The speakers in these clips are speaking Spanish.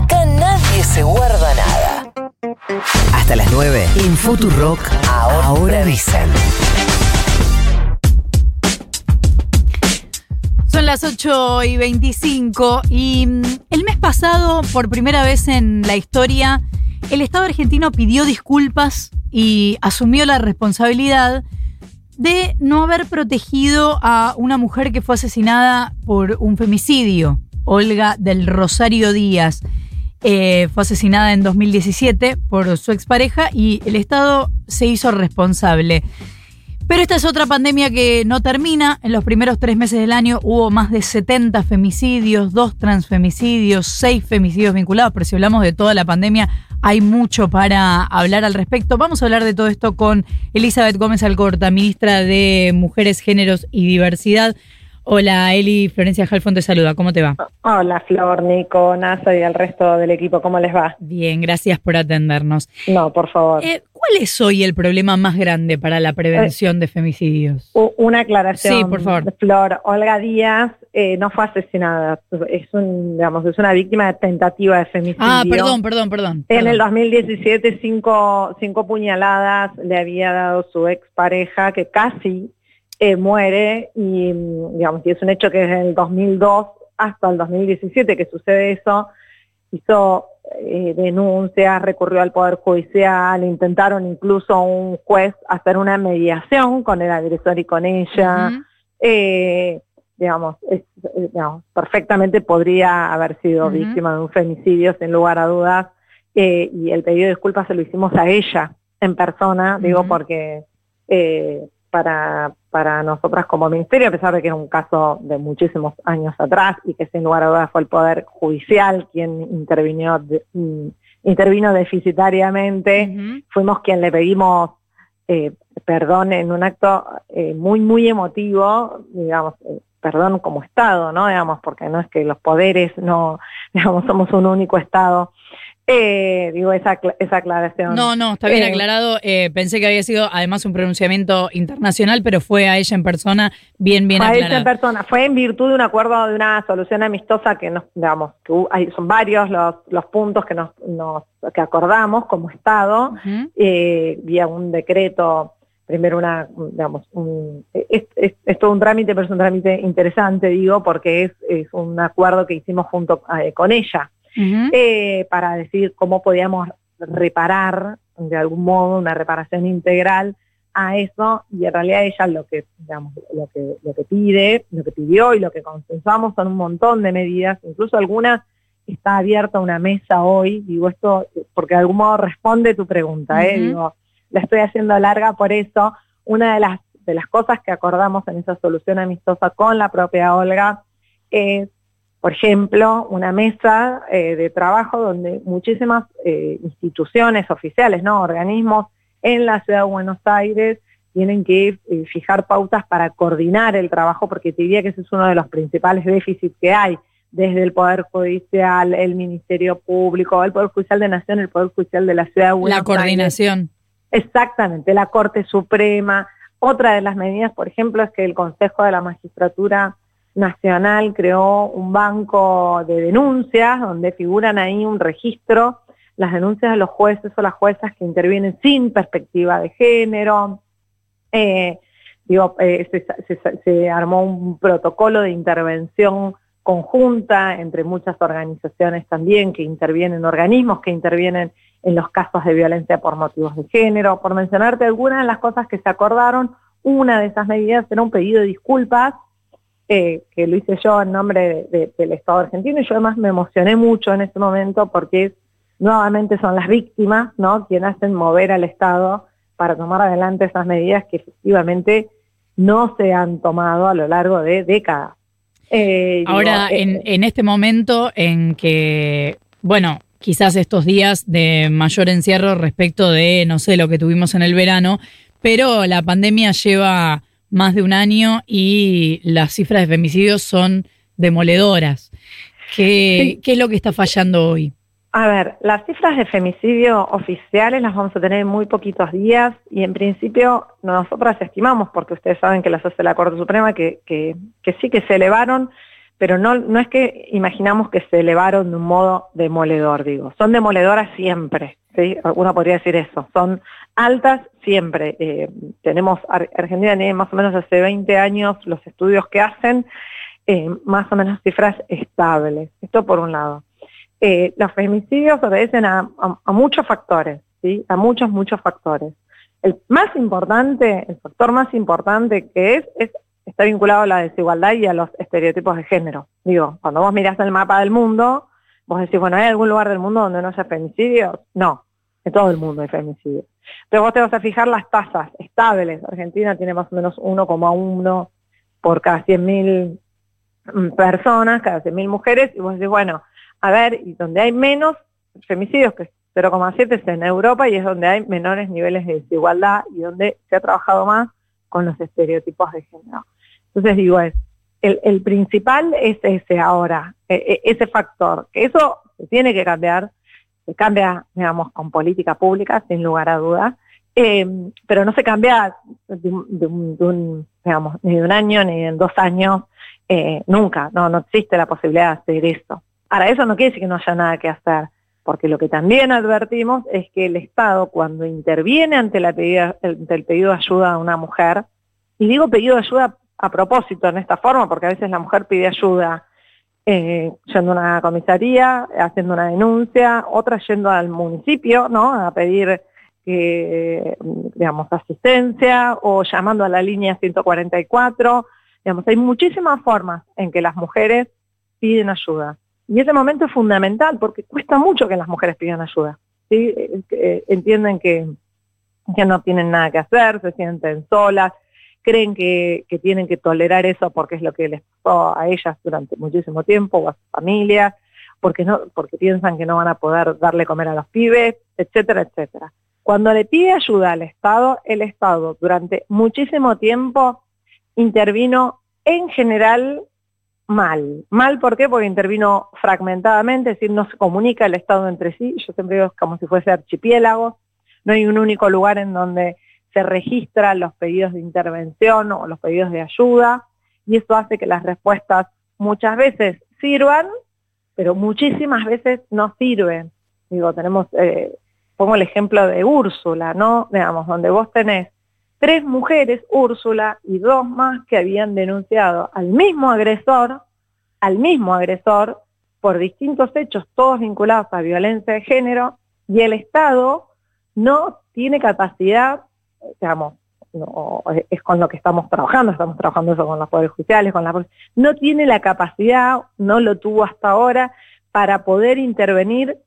Acá nadie se guarda nada. Hasta las 9 en Futurock. Ahora, ahora dicen. Son las 8 y 25 y mm, el mes pasado, por primera vez en la historia, el Estado argentino pidió disculpas y asumió la responsabilidad de no haber protegido a una mujer que fue asesinada por un femicidio, Olga del Rosario Díaz. Eh, fue asesinada en 2017 por su expareja y el Estado se hizo responsable. Pero esta es otra pandemia que no termina. En los primeros tres meses del año hubo más de 70 femicidios, dos transfemicidios, seis femicidios vinculados. Pero si hablamos de toda la pandemia, hay mucho para hablar al respecto. Vamos a hablar de todo esto con Elizabeth Gómez Alcorta, ministra de Mujeres, Géneros y Diversidad. Hola Eli, Florencia Jalfón te saluda, ¿cómo te va? Hola Flor, Nico, Nasa y al resto del equipo, ¿cómo les va? Bien, gracias por atendernos. No, por favor. Eh, ¿Cuál es hoy el problema más grande para la prevención de femicidios? Una aclaración. Sí, por favor. Flor, Olga Díaz eh, no fue asesinada, es un, digamos, es una víctima de tentativa de femicidio. Ah, perdón, perdón, perdón. En el 2017 cinco, cinco puñaladas le había dado su expareja que casi eh, muere y, digamos, y es un hecho que desde el 2002 hasta el 2017 que sucede eso, hizo eh, denuncias, recurrió al Poder Judicial, intentaron incluso un juez hacer una mediación con el agresor y con ella. eh, digamos, es, eh, digamos, perfectamente podría haber sido víctima de un femicidio, sin lugar a dudas, eh, y el pedido de disculpas se lo hicimos a ella en persona, digo, porque para, para nosotras como ministerio, a pesar de que era un caso de muchísimos años atrás y que sin lugar a dudas fue el Poder Judicial quien intervino, de, mm, intervino deficitariamente, fuimos quien le pedimos eh, perdón en un acto eh, muy, muy emotivo, digamos, eh, perdón como Estado, ¿no? Digamos, porque no es que los poderes no, digamos, somos un único Estado. Eh, digo, esa, esa aclaración. No, no, está bien Eh, aclarado. Eh, pensé que había sido además un pronunciamiento internacional, pero fue a ella en persona, bien, bien fue a ella aclarado. en persona, fue en virtud de un acuerdo de una solución amistosa que nos, digamos, que hay, son varios los, los puntos que nos, nos que acordamos como Estado, eh, vía un decreto, primero una, digamos, un, es, es- es todo un trámite, pero es un trámite interesante, digo, porque es, es un acuerdo que hicimos junto eh, con ella. Eh, para decir cómo podíamos reparar de algún modo una reparación integral a eso. Y en realidad ella lo que digamos lo que lo que pide lo que pidió y lo que consensuamos son un montón de medidas. Incluso algunas está abierta una mesa hoy. Digo esto porque de algún modo responde tu pregunta eh digo la estoy haciendo larga por eso. Una de las de las cosas que acordamos en esa solución amistosa con la propia Olga es por ejemplo, una mesa eh, de trabajo donde muchísimas eh, instituciones oficiales, no organismos en la ciudad de Buenos Aires tienen que eh, fijar pautas para coordinar el trabajo, porque te diría que ese es uno de los principales déficits que hay desde el Poder Judicial, el Ministerio Público, el Poder Judicial de Nación, el Poder Judicial de la Ciudad de Buenos La Aires. coordinación. Exactamente, la Corte Suprema. Otra de las medidas, por ejemplo, es que el Consejo de la Magistratura Nacional creó un banco de denuncias donde figuran ahí un registro, las denuncias de los jueces o las juezas que intervienen sin perspectiva de género. Eh, digo, eh, se, se- se armó un protocolo de intervención conjunta entre muchas organizaciones también que intervienen, organismos que intervienen en los casos de violencia por motivos de género. Por mencionarte algunas de las cosas que se acordaron, una de esas medidas era un pedido de disculpas, eh, que lo hice yo en nombre de- de- del Estado argentino, y yo además me emocioné mucho en ese momento porque es, nuevamente son las víctimas, ¿no? Quienes hacen mover al Estado para tomar adelante esas medidas que efectivamente no se han tomado a lo largo de décadas. Eh, digo, Ahora, eh, en, en este momento en que, bueno, quizás estos días de mayor encierro respecto de, no sé, lo que tuvimos en el verano, pero la pandemia lleva más de un año y las cifras de femicidios son demoledoras. ¿Qué, Sí. qué es lo que está fallando hoy? A ver, las cifras de femicidio oficiales las vamos a tener en muy poquitos días y en principio nosotras estimamos, porque ustedes saben que las hace la Corte Suprema, que, que, que sí que se elevaron, pero no, no es que imaginamos que se elevaron de un modo demoledor, digo, son demoledoras siempre, ¿sí? Uno podría decir eso, son altas siempre. Eh, tenemos, Argentina tiene más o menos hace 20 años los estudios que hacen, eh, más o menos cifras estables, esto por un lado. Eh, los femicidios obedecen a, muchos factores, ¿sí? A muchos, muchos factores. El más importante, el factor más importante que es, es está vinculado a la desigualdad y a los estereotipos de género. Digo, cuando vos mirás el mapa del mundo, vos decís, bueno, ¿hay algún lugar del mundo donde no haya femicidios? No, en todo el mundo hay femicidios. Pero vos te vas a fijar las tasas estables. Argentina tiene más o menos 1,1 por cada 100.000 mm, personas, cada 100.000 mujeres, y vos decís, bueno, a ver, y donde hay menos femicidios, que es 0,7 es en Europa, y es donde hay menores niveles de desigualdad y donde se ha trabajado más con los estereotipos de género. Entonces digo, es, el, principal es ese ahora, e, e, ese factor, que eso se tiene que cambiar, se cambia, digamos, con política pública, sin lugar a dudas, eh, pero no se cambia de, un, digamos, ni de un año ni en dos años, eh, nunca, no, no existe la posibilidad de hacer eso. Ahora, eso no quiere decir que no haya nada que hacer, porque lo que también advertimos es que el Estado, cuando interviene ante, la pedida, ante el pedido de ayuda a una mujer, y digo pedido de ayuda a propósito en esta forma, porque a veces la mujer pide ayuda eh, yendo a una comisaría, haciendo una denuncia, otra yendo al municipio, ¿no? A pedir, eh, digamos, asistencia o llamando a la línea 144. Digamos, hay muchísimas formas en que las mujeres piden ayuda. Y ese momento es fundamental porque cuesta mucho que las mujeres pidan ayuda. ¿sí? Eh, entienden que, que no tienen nada que hacer, se sienten solas, creen que, tienen que tolerar eso porque es lo que les pasó a ellas durante muchísimo tiempo o a su familia, porque, no, porque piensan que no van a poder darle comer a los pibes, etcétera, etcétera. Cuando le pide ayuda al Estado, el Estado durante muchísimo tiempo intervino en general mal. Mal, ¿por qué? Porque intervino fragmentadamente, es decir, no se comunica el Estado entre sí, yo siempre digo como si fuese archipiélago, no hay un único lugar en donde se registran los pedidos de intervención o los pedidos de ayuda y eso hace que las respuestas muchas veces sirvan, pero muchísimas veces no sirven. Digo, tenemos, eh, pongo el ejemplo de Úrsula, ¿no? Digamos, donde vos tenés tres mujeres, Úrsula, y dos más que habían denunciado al mismo agresor, al mismo agresor, por distintos hechos, todos vinculados a violencia de género, y el Estado no tiene capacidad digamos, no, es con lo que estamos trabajando, estamos trabajando eso con los poderes judiciales, con la no tiene la capacidad, no lo tuvo hasta ahora, para poder intervenir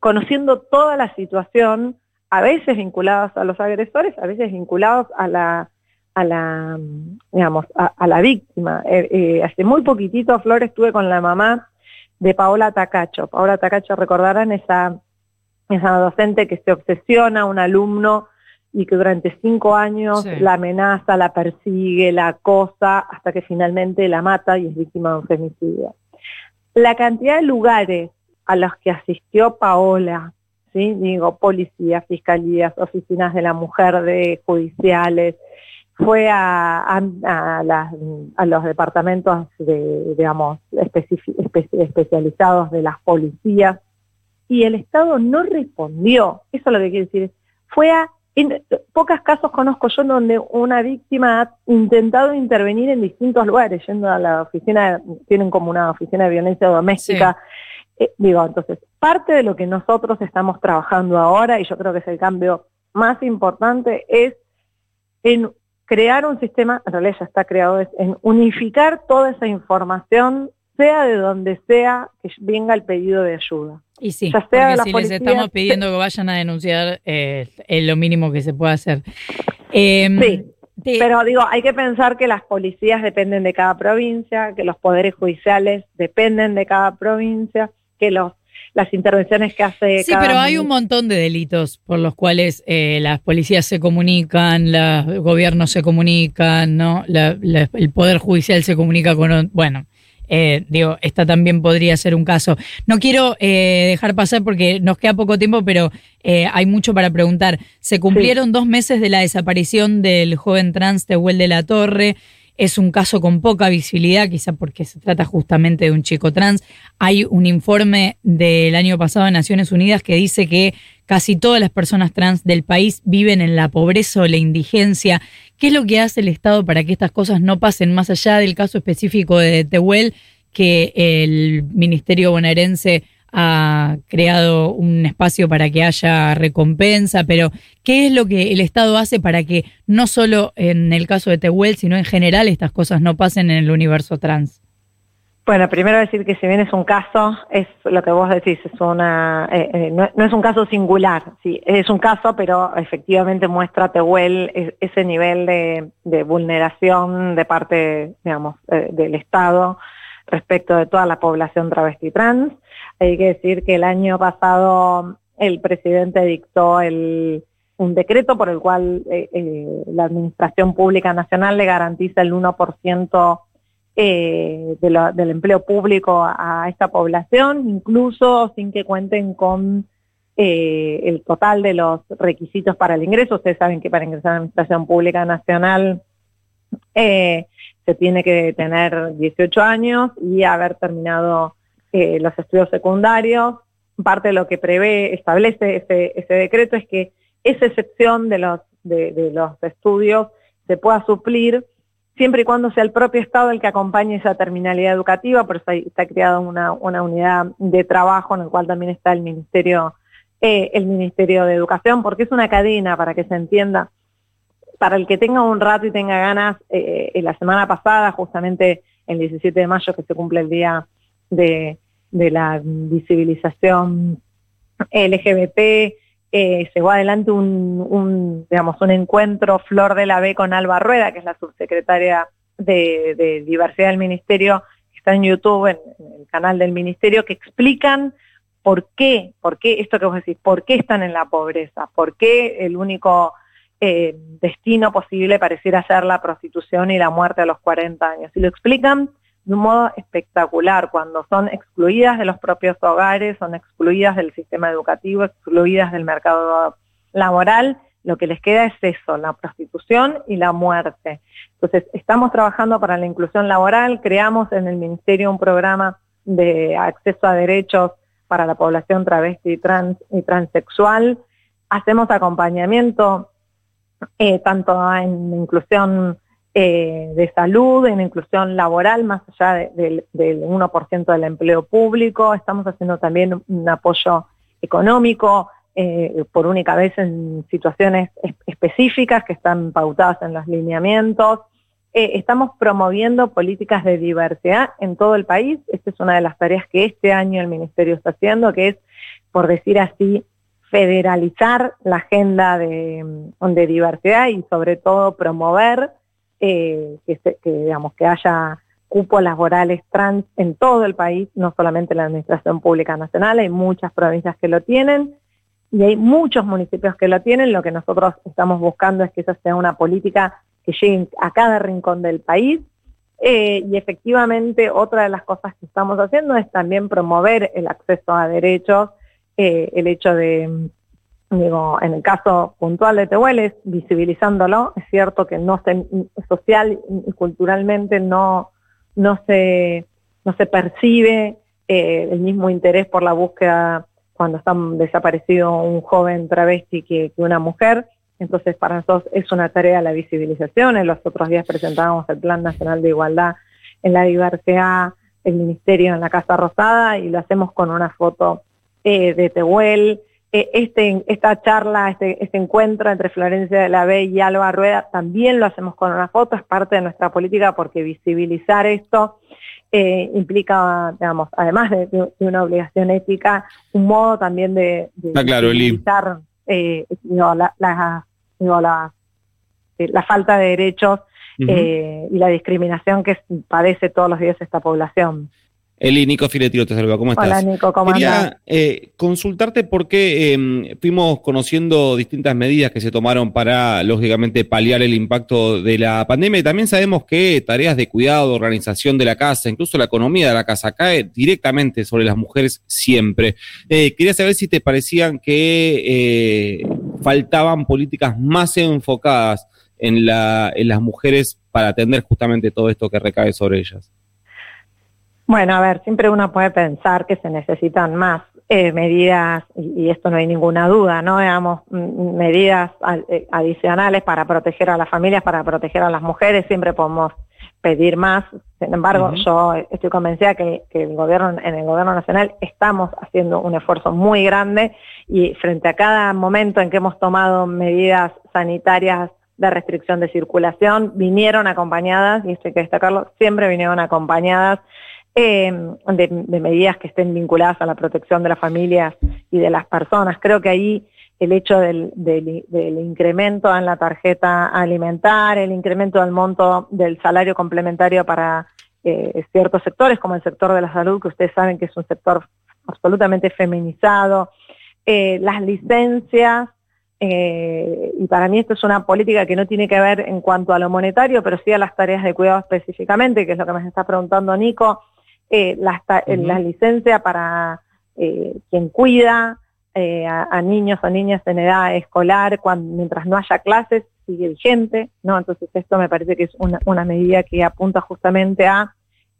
conociendo toda la situación, a veces vinculados a los agresores, a veces vinculados a la, a la, digamos, a, la víctima. Eh, eh, hace muy poquitito, Flores, estuve con la mamá de Paola Tacacho. Paola Tacacho, recordarán esa, esa docente que se obsesiona, un alumno y que durante cinco años la amenaza, la persigue, la acosa, hasta que finalmente la mata y es víctima de un femicidio. La cantidad de lugares a los que asistió Paola, digo, policías, fiscalías, oficinas de la mujer, de judiciales, fue a, los departamentos de, digamos, especializados de las policías y el Estado no respondió. Eso es lo que quiere decir. Fue a en pocos casos conozco yo donde una víctima ha intentado intervenir en distintos lugares, yendo a la oficina, tienen como una oficina de violencia doméstica. Eh, digo, entonces, parte de lo que nosotros estamos trabajando ahora, y yo creo que es el cambio más importante, es en crear un sistema, en realidad ya está creado, es en unificar toda esa información, sea de donde sea que venga el pedido de ayuda. Y sí, porque si les estamos pidiendo que vayan a denunciar, eh, es lo mínimo que se puede hacer. Em, sí, pero digo, hay que pensar que las policías dependen de cada provincia, que los poderes judiciales dependen de cada provincia, que los las intervenciones que hace. Sí, pero hay un montón de delitos por los cuales eh, las policías se comunican, los gobiernos se comunican, ¿no? el poder judicial se comunica con. Bueno, eh, digo, esta también podría ser un caso. No quiero eh, dejar pasar porque nos queda poco tiempo, pero eh, hay mucho para preguntar. Se cumplieron dos meses de la desaparición del joven trans Tehuel de la Torre. Es un caso con poca visibilidad, quizá porque se trata justamente de un chico trans. Hay un informe del año pasado de Naciones Unidas que dice que casi todas las personas trans del país viven en la pobreza o la indigencia. ¿Qué es lo que hace el Estado para que estas cosas no pasen más allá del caso específico de Tehuel, que el Ministerio bonaerense ha creado un espacio para que haya recompensa, pero ¿qué es lo que el Estado hace para que no solo en el caso de Tehuel, sino en general estas cosas no pasen en el universo trans? Bueno, primero decir que si bien es un caso, es lo que vos decís, es una, eh, eh, no, es un caso singular, sí, es un caso, pero efectivamente muestra Tehuel ese nivel de, vulneración de parte, digamos, eh, del Estado respecto de toda la población travesti trans. Hay que decir que el año pasado el presidente dictó un decreto por el cual la Administración Pública Nacional le garantiza el 1% eh, del empleo público a, esta población, incluso sin que cuenten con eh, el total de los requisitos para el ingreso. Ustedes saben que para ingresar a la Administración Pública Nacional eh, se tiene que tener 18 años y haber terminado los estudios secundarios. Parte de lo que prevé, establece ese, decreto es que esa excepción de los, de los estudios se pueda suplir siempre y cuando sea el propio Estado el que acompañe esa terminalidad educativa, por eso está creada una, unidad de trabajo en el cual también está el Ministerio, eh, el Ministerio de Educación, porque es una cadena para que se entienda. Para el que tenga un rato y tenga ganas, eh, la semana pasada, justamente el 17 de mayo, que se cumple el día de, de la visibilización LGBT, eh, se llevó adelante un, digamos, un encuentro Flor de la B con Alba Rueda, que es la subsecretaria de, Diversidad del Ministerio, está en YouTube, en, el canal del Ministerio, que explican por qué, por qué, esto que vos decís, por qué están en la pobreza, por qué el único eh, destino posible pareciera ser la prostitución y la muerte a los 40 años. Y lo explican de un modo espectacular, cuando son excluidas de los propios hogares, son excluidas del sistema educativo, excluidas del mercado laboral, lo que les queda es eso, la prostitución y la muerte. Entonces, estamos trabajando para la inclusión laboral, creamos en el Ministerio un programa de acceso a derechos para la población travesti trans, y transexual, hacemos acompañamiento eh, tanto en inclusión eh, de salud, en inclusión laboral, más allá del 1% del empleo público. Estamos haciendo también un apoyo económico eh, por única vez en situaciones específicas que están pautadas en los lineamientos. Eh, estamos promoviendo políticas de diversidad en todo el país. Esta es una de las tareas que este año el Ministerio está haciendo, que es, por decir así, federalizar la agenda de, de diversidad y sobre todo promover eh, que, digamos, que haya cupos laborales trans en todo el país, no solamente en la Administración Pública Nacional, hay muchas provincias que lo tienen y hay muchos municipios que lo tienen. Lo que nosotros estamos buscando es que esa sea una política que llegue a cada rincón del país. Eh, y efectivamente, otra de las cosas que estamos haciendo es también promover el acceso a derechos, eh, el hecho de digo, en el caso puntual de Tehuel visibilizándolo, es cierto que no se, social y culturalmente no, no, se, no se percibe eh, el mismo interés por la búsqueda cuando está desaparecido un joven travesti que, una mujer. Entonces, para nosotros es una tarea la visibilización. En los otros días presentábamos el Plan Nacional de Igualdad en la Diversidad, el Ministerio en la Casa Rosada, y lo hacemos con una foto eh, de Tehuel, eh, este, esta charla, este, este, encuentro entre Florencia de la B y Alba Rueda, también lo hacemos con una foto, es parte de nuestra política porque visibilizar esto eh, implica, digamos, además de, una obligación ética, un modo también de, ah, visibilizar eh, la, la, falta de derechos y la discriminación que padece todos los días esta población. Eli, Nico Filetiro te saluda, ¿cómo estás? Hola Nico, ¿cómo Quería eh, consultarte porque em, fuimos conociendo distintas medidas que se tomaron para, lógicamente, paliar el impacto de la pandemia y también sabemos que tareas de cuidado, organización de la casa, incluso la economía de la casa cae directamente sobre las mujeres siempre. Eh, quería saber si te parecían que eh, faltaban políticas más enfocadas en, la, en las mujeres para atender justamente todo esto que recae sobre ellas? Bueno, a ver, siempre uno puede pensar que se necesitan más eh, medidas, y, esto no hay ninguna duda, ¿no? Digamos, medidas eh, adicionales para proteger a las familias, para proteger a las mujeres, siempre podemos pedir más. Sin embargo, yo estoy convencida que, el gobierno, en el gobierno nacional estamos haciendo un esfuerzo muy grande y frente a cada momento en que hemos tomado medidas sanitarias de restricción de circulación, vinieron acompañadas, y esto hay que destacarlo, siempre vinieron acompañadas eh, de, medidas que estén vinculadas a la protección de las familias y de las personas. Creo que ahí el hecho del, incremento en la tarjeta alimentar, el incremento del monto del salario complementario para eh, ciertos sectores, como el sector de la salud, que ustedes saben que es un sector absolutamente feminizado, eh, las licencias, y para mí esto es una política que no tiene que ver en cuanto a lo monetario, pero sí a las tareas de cuidado específicamente, que es lo que me está preguntando Nico, eh, la, la, licencia para eh, quien cuida eh, a, niños o niñas en edad escolar cuando, mientras no haya clases sigue vigente, ¿no? Entonces esto me parece que es una, una medida que apunta justamente a,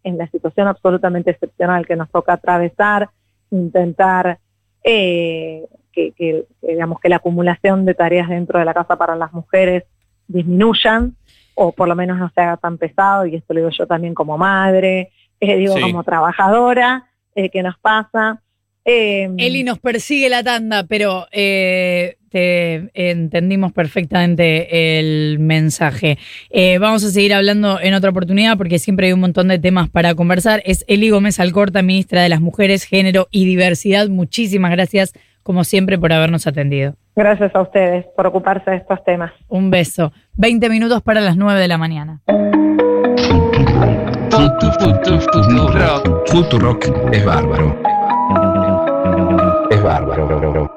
en la situación absolutamente excepcional que nos toca atravesar, intentar que, que, digamos, que la acumulación de tareas dentro de la casa para las mujeres disminuyan, o por lo menos no se haga tan pesado, y esto lo digo yo también como madre, eh, digo, como trabajadora, eh, que nos pasa. Eh, Eli nos persigue la tanda, pero eh, te entendimos perfectamente el mensaje. vamos a seguir hablando en otra oportunidad porque siempre hay un montón de temas para conversar. Es Eli Gómez Alcorta, ministra de las Mujeres, Género y Diversidad. Muchísimas gracias, como siempre, por habernos atendido. Gracias a ustedes por ocuparse de estos temas. Un beso. 20 minutos para las 9 de la mañana. Futurock es bárbaro. Es bárbaro.